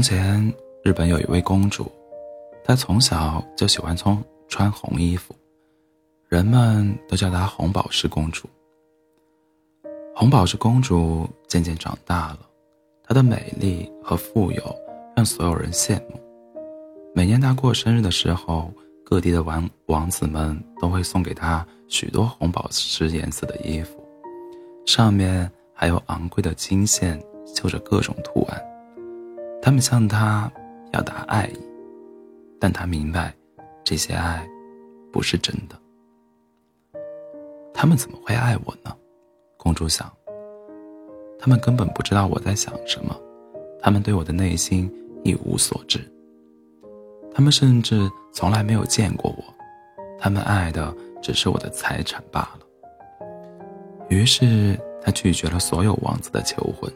从前，日本有一位公主，她从小就喜欢穿穿红衣服，人们都叫她红宝石公主。红宝石公主渐渐长大了，她的美丽和富有让所有人羡慕。每年她过生日的时候，各地的王王子们都会送给她许多红宝石颜色的衣服，上面还有昂贵的金线绣着各种图案。他们向她表达爱意，但她明白，这些爱不是真的。他们怎么会爱我呢？公主想。他们根本不知道我在想什么，他们对我的内心一无所知。他们甚至从来没有见过我，他们爱的只是我的财产罢了。于是，他拒绝了所有王子的求婚。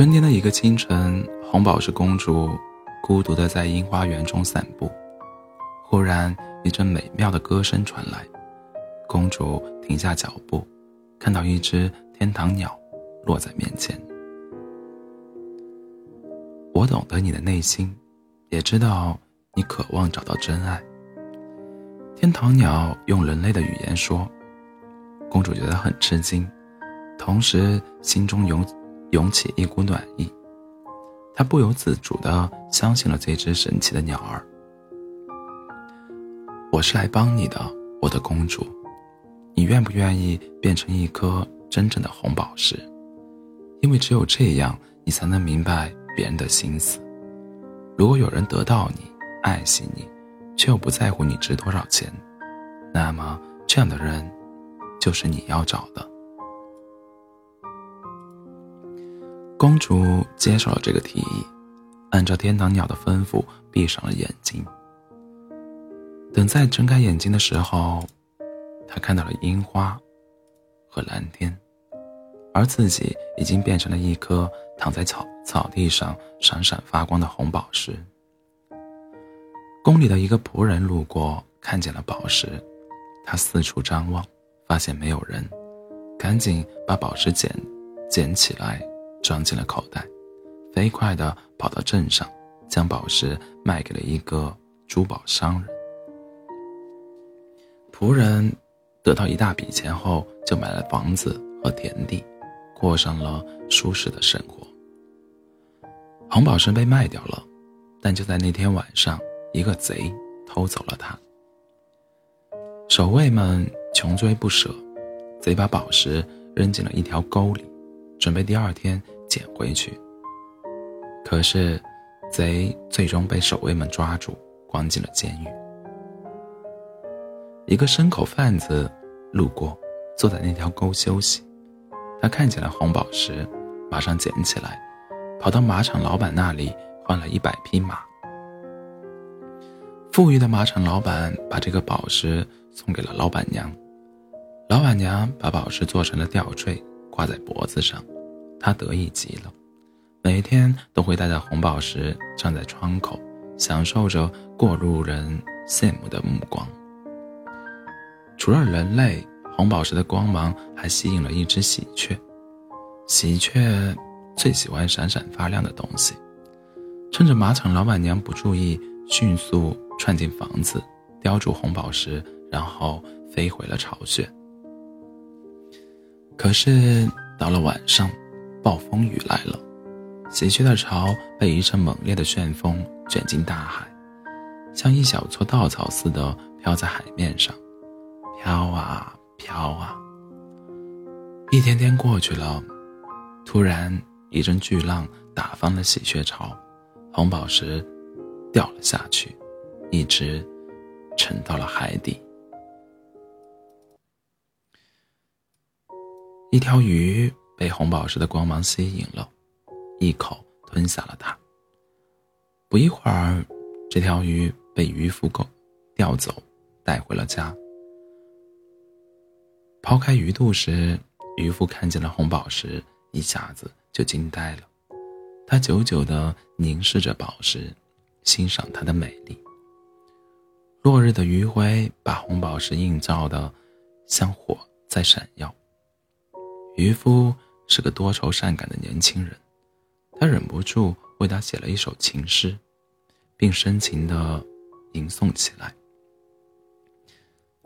春天的一个清晨，红宝石公主孤独的在樱花园中散步，忽然一阵美妙的歌声传来，公主停下脚步，看到一只天堂鸟落在面前。我懂得你的内心，也知道你渴望找到真爱。天堂鸟用人类的语言说，公主觉得很吃惊，同时心中涌涌起一股暖意。他不由自主地相信了这只神奇的鸟儿。我是来帮你的，我的公主，你愿不愿意变成一颗真正的红宝石？因为只有这样，你才能明白。别人的心思，如果有人得到你，爱惜你，却又不在乎你值多少钱，那么这样的人，就是你要找的。公主接受了这个提议，按照天堂鸟的吩咐，闭上了眼睛。等再睁开眼睛的时候，她看到了樱花和蓝天。而自己已经变成了一颗躺在草草地上闪闪发光的红宝石。宫里的一个仆人路过，看见了宝石，他四处张望，发现没有人，赶紧把宝石捡捡起来，装进了口袋，飞快地跑到镇上，将宝石卖给了一个珠宝商人。仆人得到一大笔钱后，就买了房子和田地。过上了舒适的生活。红宝石被卖掉了，但就在那天晚上，一个贼偷走了它。守卫们穷追不舍，贼把宝石扔进了一条沟里，准备第二天捡回去。可是，贼最终被守卫们抓住，关进了监狱。一个牲口贩子路过，坐在那条沟休息。他看见了红宝石，马上捡起来，跑到马场老板那里换了一百匹马。富裕的马场老板把这个宝石送给了老板娘，老板娘把宝石做成了吊坠，挂在脖子上，他得意极了，每天都会带着红宝石站在窗口，享受着过路人羡慕的目光。除了人类。红宝石的光芒还吸引了一只喜鹊，喜鹊最喜欢闪闪发亮的东西。趁着马场老板娘不注意，迅速窜进房子，叼住红宝石，然后飞回了巢穴。可是到了晚上，暴风雨来了，喜鹊的巢被一阵猛烈的旋风卷进大海，像一小撮稻草似的飘在海面上，飘啊。飘啊！一天天过去了，突然一阵巨浪打翻了喜鹊巢，红宝石掉了下去，一直沉到了海底。一条鱼被红宝石的光芒吸引了，一口吞下了它。不一会儿，这条鱼被渔夫狗钓走，带回了家。抛开鱼肚时，渔夫看见了红宝石，一下子就惊呆了。他久久地凝视着宝石，欣赏它的美丽。落日的余晖把红宝石映照得像火在闪耀。渔夫是个多愁善感的年轻人，他忍不住为她写了一首情诗，并深情地吟诵起来。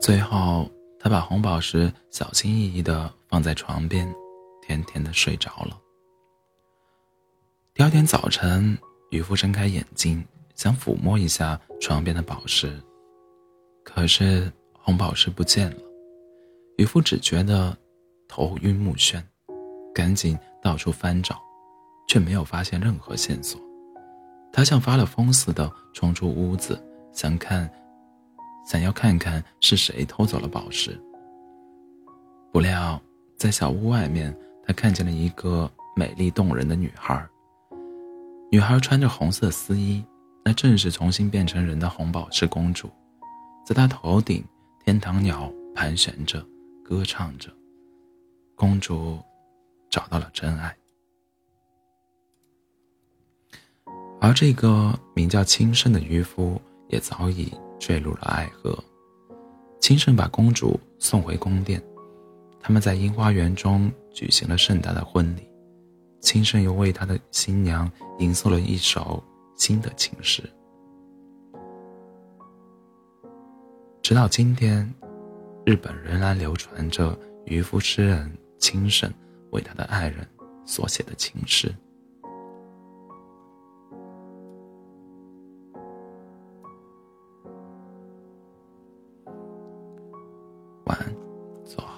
最后，他把红宝石小心翼翼地放在床边，甜甜地睡着了。第二天早晨，渔夫睁开眼睛，想抚摸一下床边的宝石，可是红宝石不见了。渔夫只觉得头晕目眩，赶紧到处翻找，却没有发现任何线索。他像发了疯似的冲出屋子，想看，想要看看是谁偷走了宝石。不料，在小屋外面，他看见了一个美丽动人的女孩。女孩穿着红色丝衣，那正是重新变成人的红宝石公主。在她头顶，天堂鸟盘旋着，歌唱着。公主找到了真爱，而这个名叫青盛的渔夫也早已坠入了爱河。青盛把公主送回宫殿，他们在樱花园中举行了盛大的婚礼。青盛又为他的新娘吟诵了一首新的情诗。直到今天，日本仍然流传着渔夫诗人青盛为他的爱人所写的情诗。晚安，做好。